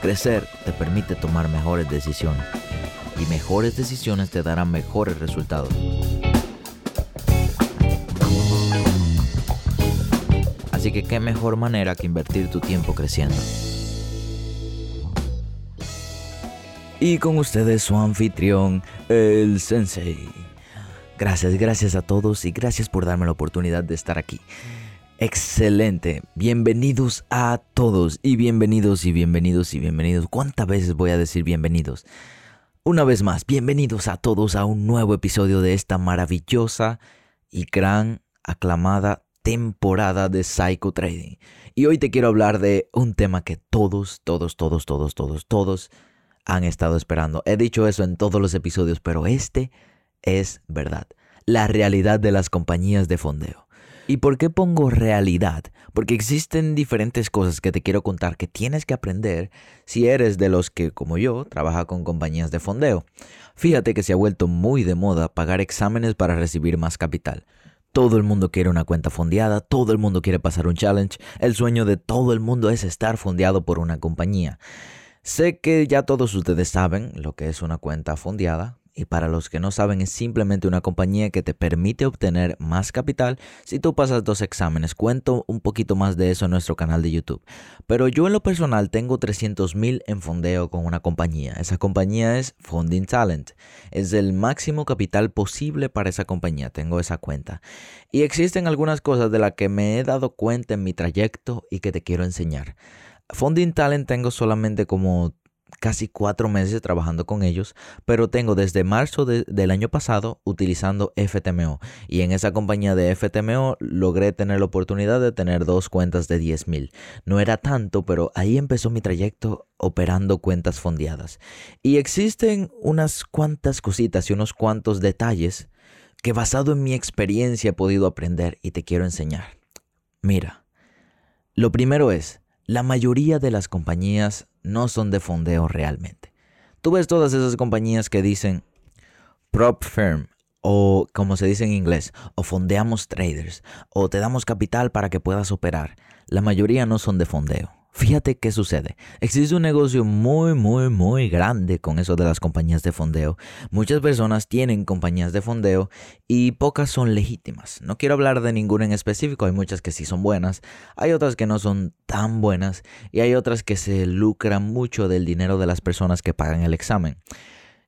Crecer te permite tomar mejores decisiones y mejores decisiones te darán mejores resultados. Así que qué mejor manera que invertir tu tiempo creciendo. Y con ustedes su anfitrión, el Sensei. Gracias, gracias a todos y gracias por darme la oportunidad de estar aquí. Excelente. Bienvenidos a todos y bienvenidos y bienvenidos y bienvenidos. ¿Cuántas veces voy a decir bienvenidos? Una vez más, bienvenidos a todos a un nuevo episodio de esta maravillosa y gran aclamada temporada de Psycho Trading. Y hoy te quiero hablar de un tema que todos, todos, todos, todos, todos, todos han estado esperando. He dicho eso en todos los episodios, pero este es verdad. La realidad de las compañías de fondeo. ¿Y por qué pongo realidad? Porque existen diferentes cosas que te quiero contar que tienes que aprender si eres de los que, como yo, trabaja con compañías de fondeo. Fíjate que se ha vuelto muy de moda pagar exámenes para recibir más capital. Todo el mundo quiere una cuenta fondeada, todo el mundo quiere pasar un challenge, el sueño de todo el mundo es estar fondeado por una compañía. Sé que ya todos ustedes saben lo que es una cuenta fondeada, y para los que no saben, es simplemente una compañía que te permite obtener más capital si tú pasas dos exámenes. Cuento un poquito más de eso en nuestro canal de YouTube. Pero yo en lo personal tengo 300 mil en fondeo con una compañía. Esa compañía es Funding Talent. Es el máximo capital posible para esa compañía. Tengo esa cuenta. Y existen algunas cosas de las que me he dado cuenta en mi trayecto y que te quiero enseñar. Funding Talent tengo solamente como casi cuatro meses trabajando con ellos, pero tengo desde marzo del año pasado utilizando FTMO y en esa compañía de FTMO logré tener la oportunidad de tener dos cuentas de 10 mil. No era tanto, pero ahí empezó mi trayecto operando cuentas fondeadas. Y existen unas cuantas cositas y unos cuantos detalles que basado en mi experiencia he podido aprender y te quiero enseñar. Mira, lo primero es, la mayoría de las compañías no son de fondeo realmente. Tú ves todas esas compañías que dicen prop firm o como se dice en inglés, o fondeamos traders o te damos capital para que puedas operar. La mayoría no son de fondeo. Fíjate qué sucede. Existe un negocio muy, muy, muy grande con eso de las compañías de fondeo. Muchas personas tienen compañías de fondeo y pocas son legítimas. No quiero hablar de ninguna en específico, hay muchas que sí son buenas, hay otras que no son tan buenas y hay otras que se lucran mucho del dinero de las personas que pagan el examen.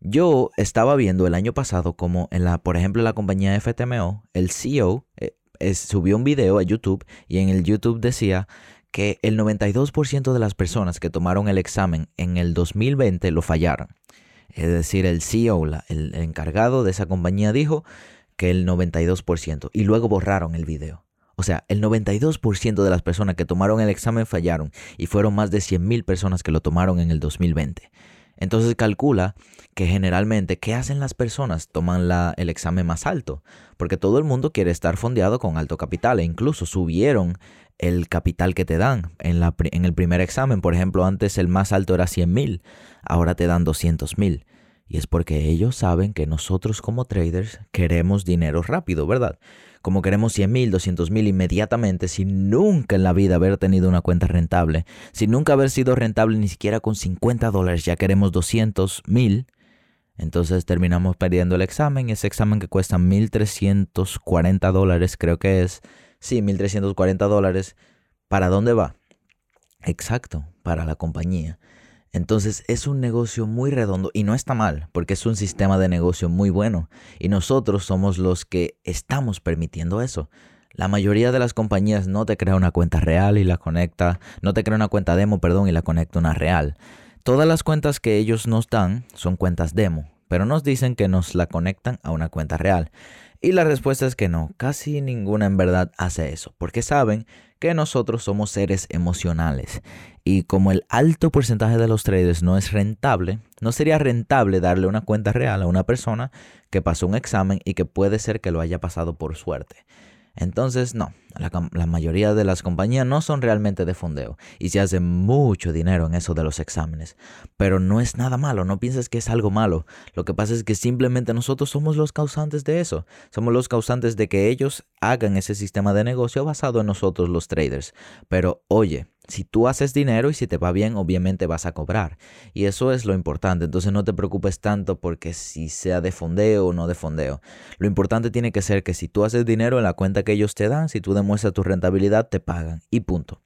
Yo estaba viendo el año pasado como en la, por ejemplo, la compañía FTMO, el CEO eh, subió un video a YouTube y en el YouTube decía que el 92% de las personas que tomaron el examen en el 2020 lo fallaron. Es decir, el CEO, el encargado de esa compañía dijo que el 92% y luego borraron el video. O sea, el 92% de las personas que tomaron el examen fallaron y fueron más de 100.000 personas que lo tomaron en el 2020. Entonces calcula que generalmente, ¿qué hacen las personas? Toman la, el examen más alto, porque todo el mundo quiere estar fondeado con alto capital e incluso subieron el capital que te dan en, la, en el primer examen. Por ejemplo, antes el más alto era 100 mil, ahora te dan 200 mil. Y es porque ellos saben que nosotros como traders queremos dinero rápido, ¿verdad? Como queremos 100 mil, 200 mil inmediatamente, sin nunca en la vida haber tenido una cuenta rentable, sin nunca haber sido rentable ni siquiera con 50 dólares, ya queremos 200 mil. Entonces terminamos perdiendo el examen, ese examen que cuesta 1.340 dólares creo que es, Sí, 1.340 dólares. ¿Para dónde va? Exacto, para la compañía. Entonces es un negocio muy redondo y no está mal, porque es un sistema de negocio muy bueno y nosotros somos los que estamos permitiendo eso. La mayoría de las compañías no te crea una cuenta real y la conecta, no te crea una cuenta demo, perdón, y la conecta una real. Todas las cuentas que ellos nos dan son cuentas demo pero nos dicen que nos la conectan a una cuenta real. Y la respuesta es que no, casi ninguna en verdad hace eso, porque saben que nosotros somos seres emocionales. Y como el alto porcentaje de los traders no es rentable, no sería rentable darle una cuenta real a una persona que pasó un examen y que puede ser que lo haya pasado por suerte. Entonces, no, la, mayoría de las compañías no son realmente de fondeo y se hace mucho dinero en eso de los exámenes. Pero no es nada malo, no pienses que es algo malo. Lo que pasa es que simplemente nosotros somos los causantes de eso. Somos los causantes de que ellos hagan ese sistema de negocio basado en nosotros los traders. Pero oye, si tú haces dinero y si te va bien, obviamente vas a cobrar. Y eso es lo importante. Entonces no te preocupes tanto porque si sea de fondeo o no de fondeo. Lo importante tiene que ser que si tú haces dinero en la cuenta que ellos te dan, si tú demuestras tu rentabilidad, te pagan. Y punto.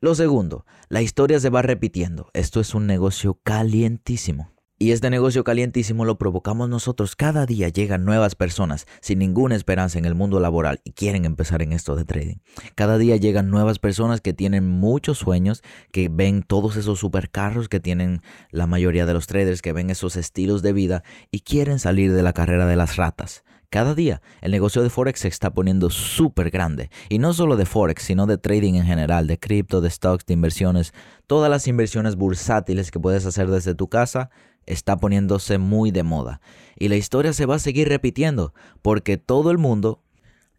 Lo segundo, la historia se va repitiendo. Esto es un negocio calientísimo. Y este negocio calientísimo lo provocamos nosotros. Cada día llegan nuevas personas sin ninguna esperanza en el mundo laboral y quieren empezar en esto de trading. Cada día llegan nuevas personas que tienen muchos sueños, que ven todos esos supercarros que tienen la mayoría de los traders, que ven esos estilos de vida y quieren salir de la carrera de las ratas. Cada día el negocio de Forex se está poniendo súper grande. Y no solo de Forex, sino de trading en general, de cripto, de stocks, de inversiones. Todas las inversiones bursátiles que puedes hacer desde tu casa está poniéndose muy de moda. Y la historia se va a seguir repitiendo porque todo el mundo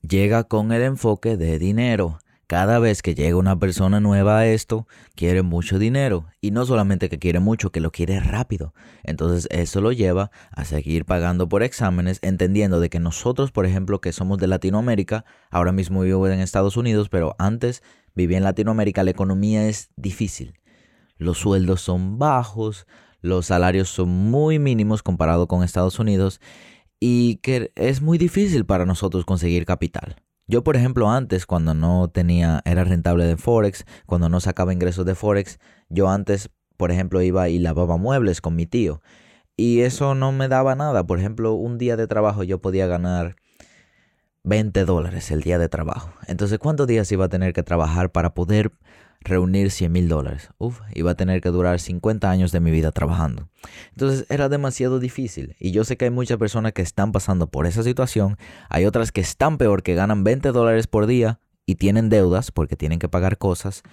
llega con el enfoque de dinero. Cada vez que llega una persona nueva a esto, quiere mucho dinero. Y no solamente que quiere mucho, que lo quiere rápido. Entonces eso lo lleva a seguir pagando por exámenes, entendiendo de que nosotros, por ejemplo, que somos de Latinoamérica, ahora mismo vivo en Estados Unidos, pero antes vivía en Latinoamérica, la economía es difícil. Los sueldos son bajos, los salarios son muy mínimos comparado con Estados Unidos y que es muy difícil para nosotros conseguir capital. Yo, por ejemplo, antes, cuando no tenía, era rentable de Forex, cuando no sacaba ingresos de Forex, yo antes, por ejemplo, iba y lavaba muebles con mi tío. Y eso no me daba nada. Por ejemplo, un día de trabajo yo podía ganar 20 dólares el día de trabajo. Entonces, ¿cuántos días iba a tener que trabajar para poder reunir 100 mil dólares. Uf, iba a tener que durar 50 años de mi vida trabajando. Entonces era demasiado difícil. Y yo sé que hay muchas personas que están pasando por esa situación. Hay otras que están peor, que ganan 20 dólares por día y tienen deudas porque tienen que pagar cosas.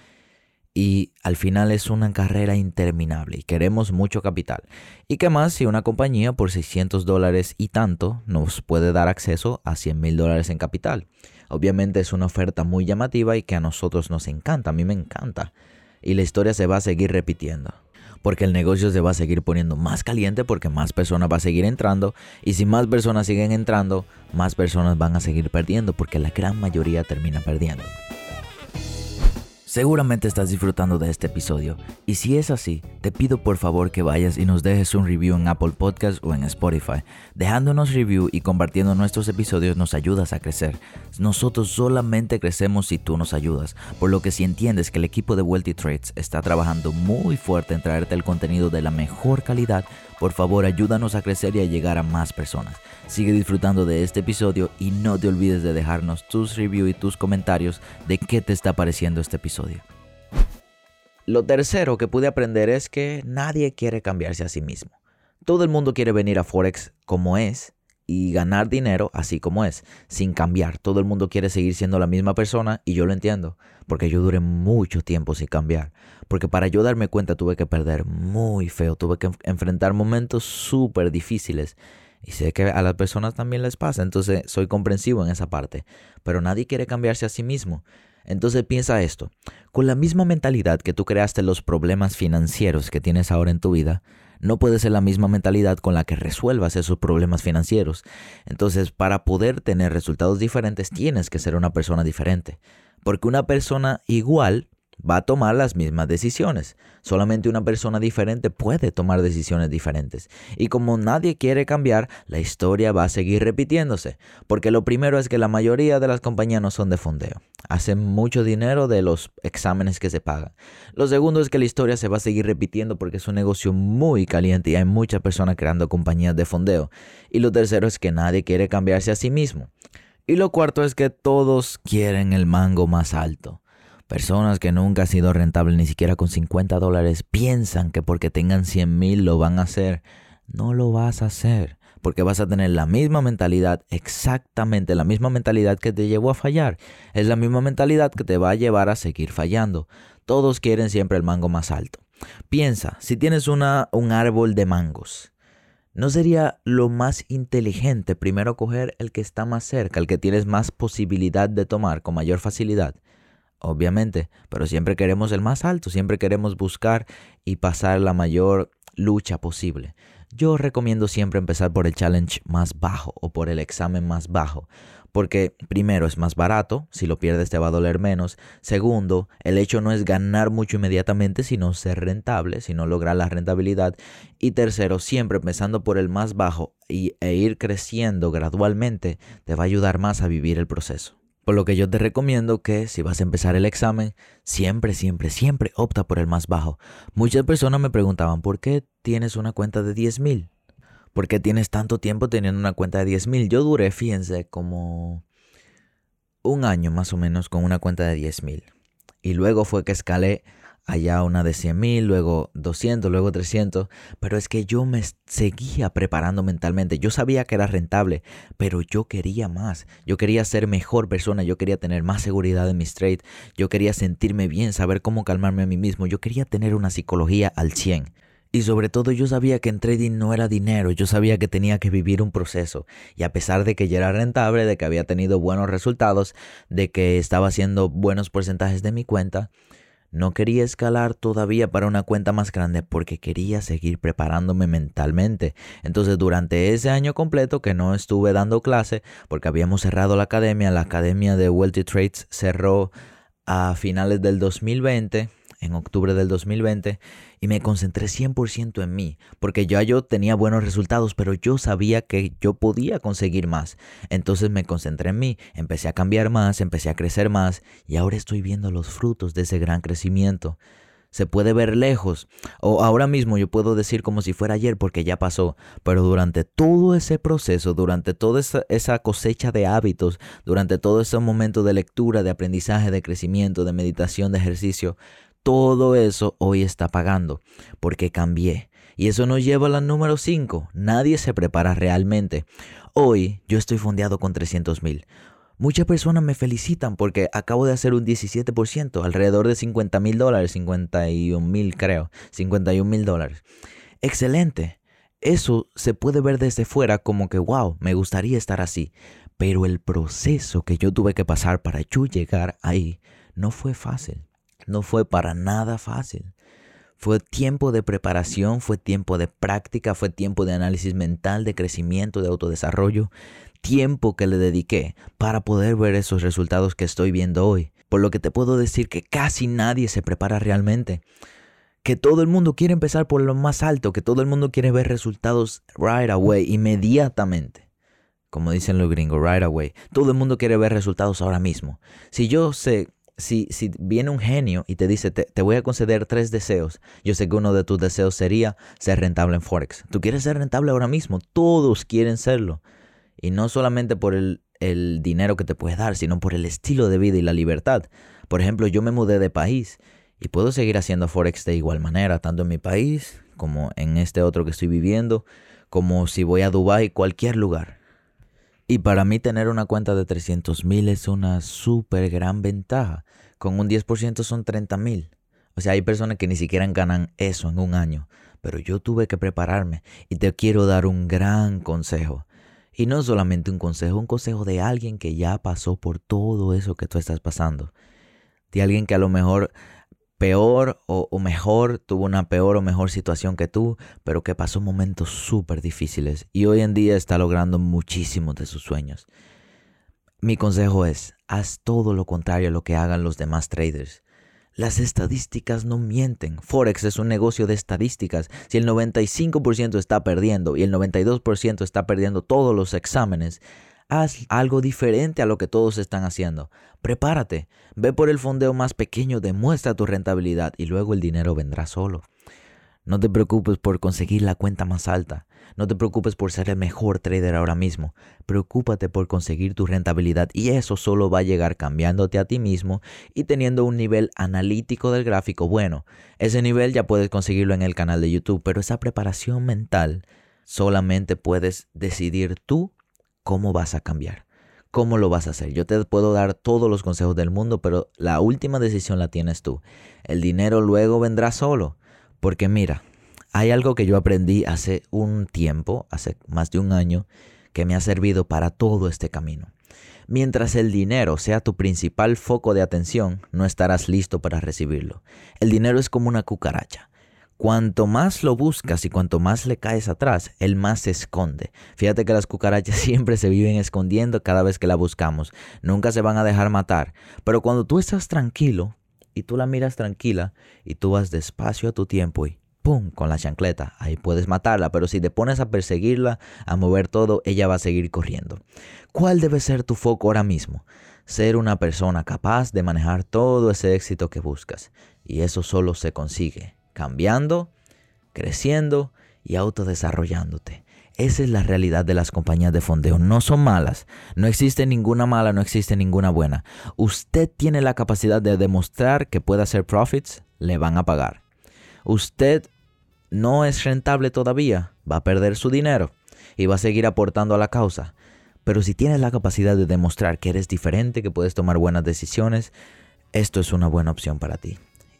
Y al final es una carrera interminable y queremos mucho capital. ¿Y qué más si una compañía por 600 dólares y tanto nos puede dar acceso a 100 mil dólares en capital? Obviamente es una oferta muy llamativa y que a nosotros nos encanta, a mí me encanta. Y la historia se va a seguir repitiendo. Porque el negocio se va a seguir poniendo más caliente porque más personas van a seguir entrando. Y si más personas siguen entrando, más personas van a seguir perdiendo porque la gran mayoría termina perdiendo. Seguramente estás disfrutando de este episodio y si es así, te pido por favor que vayas y nos dejes un review en Apple Podcast o en Spotify. Dejándonos review y compartiendo nuestros episodios nos ayudas a crecer. Nosotros solamente crecemos si tú nos ayudas, por lo que si entiendes que el equipo de Wealthy Trades está trabajando muy fuerte en traerte el contenido de la mejor calidad, por favor ayúdanos a crecer y a llegar a más personas. Sigue disfrutando de este episodio y no te olvides de dejarnos tus reviews y tus comentarios de qué te está pareciendo este episodio. Lo tercero que pude aprender es que nadie quiere cambiarse a sí mismo. Todo el mundo quiere venir a Forex como es y ganar dinero así como es, sin cambiar. Todo el mundo quiere seguir siendo la misma persona y yo lo entiendo, porque yo duré mucho tiempo sin cambiar. Porque para yo darme cuenta tuve que perder muy feo, tuve que enfrentar momentos súper difíciles. Y sé que a las personas también les pasa, entonces soy comprensivo en esa parte. Pero nadie quiere cambiarse a sí mismo. Entonces piensa esto, con la misma mentalidad que tú creaste los problemas financieros que tienes ahora en tu vida, no puede ser la misma mentalidad con la que resuelvas esos problemas financieros. Entonces, para poder tener resultados diferentes, tienes que ser una persona diferente. Porque una persona igual va a tomar las mismas decisiones. Solamente una persona diferente puede tomar decisiones diferentes. Y como nadie quiere cambiar, la historia va a seguir repitiéndose. Porque lo primero es que la mayoría de las compañías no son de fondeo. Hacen mucho dinero de los exámenes que se pagan. Lo segundo es que la historia se va a seguir repitiendo porque es un negocio muy caliente y hay muchas personas creando compañías de fondeo. Y lo tercero es que nadie quiere cambiarse a sí mismo. Y lo cuarto es que todos quieren el mango más alto. Personas que nunca han sido rentables ni siquiera con 50 dólares piensan que porque tengan 100 mil lo van a hacer. No lo vas a hacer. porque vas a tener la misma mentalidad, exactamente la misma mentalidad que te llevó a fallar. Es la misma mentalidad que te va a llevar a seguir fallando. Todos quieren siempre el mango más alto. Piensa, si tienes una, un árbol de mangos, ¿no sería lo más inteligente primero coger el que está más cerca, el que tienes más posibilidad de tomar con mayor facilidad? Obviamente, pero siempre queremos el más alto, siempre queremos buscar y pasar la mayor lucha posible. Yo recomiendo siempre empezar por el challenge más bajo o por el examen más bajo, porque primero es más barato, si lo pierdes te va a doler menos. Segundo, el hecho no es ganar mucho inmediatamente, sino ser rentable, sino lograr la rentabilidad. Y tercero, siempre empezando por el más bajo y, e ir creciendo gradualmente, te va a ayudar más a vivir el proceso. Por lo que yo te recomiendo que si vas a empezar el examen, siempre, siempre, siempre opta por el más bajo. Muchas personas me preguntaban, ¿por qué tienes una cuenta de 10 mil? ¿Por qué tienes tanto tiempo teniendo una cuenta de 10 mil? Yo duré, fíjense, como un año más o menos con una cuenta de 10 mil. Y luego fue que escalé allá una de 100 mil, luego 200, luego 300. Pero es que yo me seguía preparando mentalmente. Yo sabía que era rentable, pero yo quería más. Yo quería ser mejor persona, yo quería tener más seguridad en mis trades, yo quería sentirme bien, saber cómo calmarme a mí mismo, yo quería tener una psicología al 100. Y sobre todo yo sabía que en trading no era dinero, yo sabía que tenía que vivir un proceso. Y a pesar de que ya era rentable, de que había tenido buenos resultados, de que estaba haciendo buenos porcentajes de mi cuenta, no quería escalar todavía para una cuenta más grande porque quería seguir preparándome mentalmente. Entonces durante ese año completo que no estuve dando clase porque habíamos cerrado la academia, la academia de Wealthy Trades cerró a finales del 2020 en octubre del 2020 y me concentré 100% en mí, porque ya yo tenía buenos resultados, pero yo sabía que yo podía conseguir más. Entonces me concentré en mí, empecé a cambiar más, empecé a crecer más y ahora estoy viendo los frutos de ese gran crecimiento. Se puede ver lejos, o ahora mismo yo puedo decir como si fuera ayer porque ya pasó, pero durante todo ese proceso, durante toda esa, cosecha de hábitos, durante todo ese momento de lectura, de aprendizaje, de crecimiento, de meditación, de ejercicio, todo eso hoy está pagando porque cambié. Y eso nos lleva al número 5. Nadie se prepara realmente. Hoy yo estoy fondeado con 300 mil. Muchas personas me felicitan porque acabo de hacer un 17%, alrededor de 50 mil dólares, 51 mil creo, 51 mil dólares. Excelente. Eso se puede ver desde fuera como que, wow, me gustaría estar así. Pero el proceso que yo tuve que pasar para yo llegar ahí no fue fácil. No fue para nada fácil. Fue tiempo de preparación, fue tiempo de práctica, fue tiempo de análisis mental, de crecimiento, de autodesarrollo, tiempo que le dediqué para poder ver esos resultados que estoy viendo hoy. Por lo que te puedo decir que casi nadie se prepara realmente. Que todo el mundo quiere empezar por lo más alto, que todo el mundo quiere ver resultados right away, inmediatamente. Como dicen los gringos, right away. Todo el mundo quiere ver resultados ahora mismo. Si yo sé si, viene un genio y te dice, te, voy a conceder tres deseos, yo sé que uno de tus deseos sería ser rentable en Forex. Tú quieres ser rentable ahora mismo, todos quieren serlo. Y no solamente por el, el dinero que te puede dar, sino por el estilo de vida y la libertad. Por ejemplo, yo me mudé de país y puedo seguir haciendo Forex de igual manera, tanto en mi país como en este otro que estoy viviendo, como si voy a Dubái, cualquier lugar. Y para mí tener una cuenta de 300 mil es una súper gran ventaja. Con un 10% son 30 mil. O sea, hay personas que ni siquiera ganan eso en un año. Pero yo tuve que prepararme y te quiero dar un gran consejo. Y no solamente un consejo, un consejo de alguien que ya pasó por todo eso que tú estás pasando. De alguien que a lo mejor peor o, mejor, tuvo una peor o mejor situación que tú, pero que pasó momentos súper difíciles y hoy en día está logrando muchísimos de sus sueños. Mi consejo es, haz todo lo contrario a lo que hagan los demás traders. Las estadísticas no mienten. Forex es un negocio de estadísticas. Si el 95% está perdiendo y el 92% está perdiendo todos los exámenes, haz algo diferente a lo que todos están haciendo. Prepárate, ve por el fondeo más pequeño, demuestra tu rentabilidad y luego el dinero vendrá solo. No te preocupes por conseguir la cuenta más alta. No te preocupes por ser el mejor trader ahora mismo. Preocúpate por conseguir tu rentabilidad y eso solo va a llegar cambiándote a ti mismo y teniendo un nivel analítico del gráfico bueno. Ese nivel ya puedes conseguirlo en el canal de YouTube, pero esa preparación mental Solamente puedes decidir tú cómo vas a cambiar, cómo lo vas a hacer. Yo te puedo dar todos los consejos del mundo, pero la última decisión la tienes tú. El dinero luego vendrá solo. Porque mira, hay algo que yo aprendí hace un tiempo, hace más de un año, que me ha servido para todo este camino. Mientras el dinero sea tu principal foco de atención, no estarás listo para recibirlo. El dinero es como una cucaracha. Cuanto más lo buscas y cuanto más le caes atrás, él más se esconde. Fíjate que las cucarachas siempre se viven escondiendo cada vez que la buscamos. Nunca se van a dejar matar. Pero cuando tú estás tranquilo y tú la miras tranquila y tú vas despacio a tu tiempo y ¡pum! con la chancleta. Ahí puedes matarla, pero si te pones a perseguirla, a mover todo, ella va a seguir corriendo. ¿Cuál debe ser tu foco ahora mismo? Ser una persona capaz de manejar todo ese éxito que buscas. Y eso solo se consigue cambiando, creciendo y autodesarrollándote. Esa es la realidad de las compañías de fondeo. No son malas. No existe ninguna mala, no existe ninguna buena. Usted tiene la capacidad de demostrar que puede hacer profits, le van a pagar. Usted no es rentable todavía, va a perder su dinero y va a seguir aportando a la causa. Pero si tienes la capacidad de demostrar que eres diferente, que puedes tomar buenas decisiones, esto es una buena opción para ti.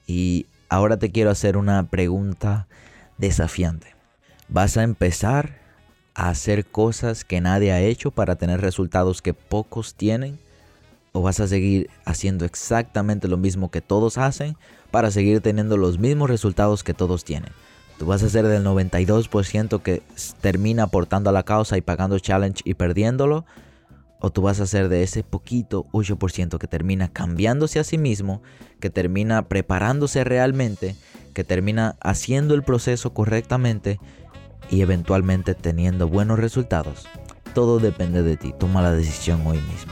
Y ahora te quiero hacer una pregunta desafiante. ¿Vas a empezar a hacer cosas que nadie ha hecho para tener resultados que pocos tienen? ¿O vas a seguir haciendo exactamente lo mismo que todos hacen para seguir teniendo los mismos resultados que todos tienen? Tú vas a ser del 92% que termina aportando a la causa y pagando challenge y perdiéndolo o tú vas a ser de ese poquito 8% que termina cambiándose a sí mismo, que termina preparándose realmente, que termina haciendo el proceso correctamente y eventualmente teniendo buenos resultados. Todo depende de ti, toma la decisión hoy mismo.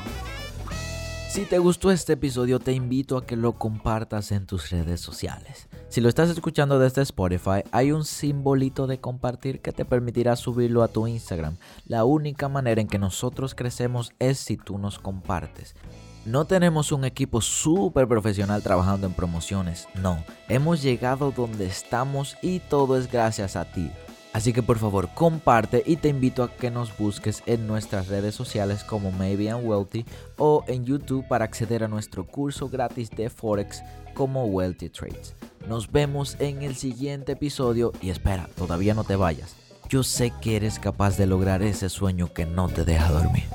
Si te gustó este episodio, te invito a que lo compartas en tus redes sociales. Si lo estás escuchando desde Spotify, hay un simbolito de compartir que te permitirá subirlo a tu Instagram. La única manera en que nosotros crecemos es si tú nos compartes. No tenemos un equipo súper profesional trabajando en promociones, no. Hemos llegado donde estamos y todo es gracias a ti. Así que por favor comparte y te invito a que nos busques en nuestras redes sociales como Maybe I'm Wealthy o en YouTube para acceder a nuestro curso gratis de Forex como Wealthy Trades. Nos vemos en el siguiente episodio y espera, todavía no te vayas. Yo sé que eres capaz de lograr ese sueño que no te deja dormir.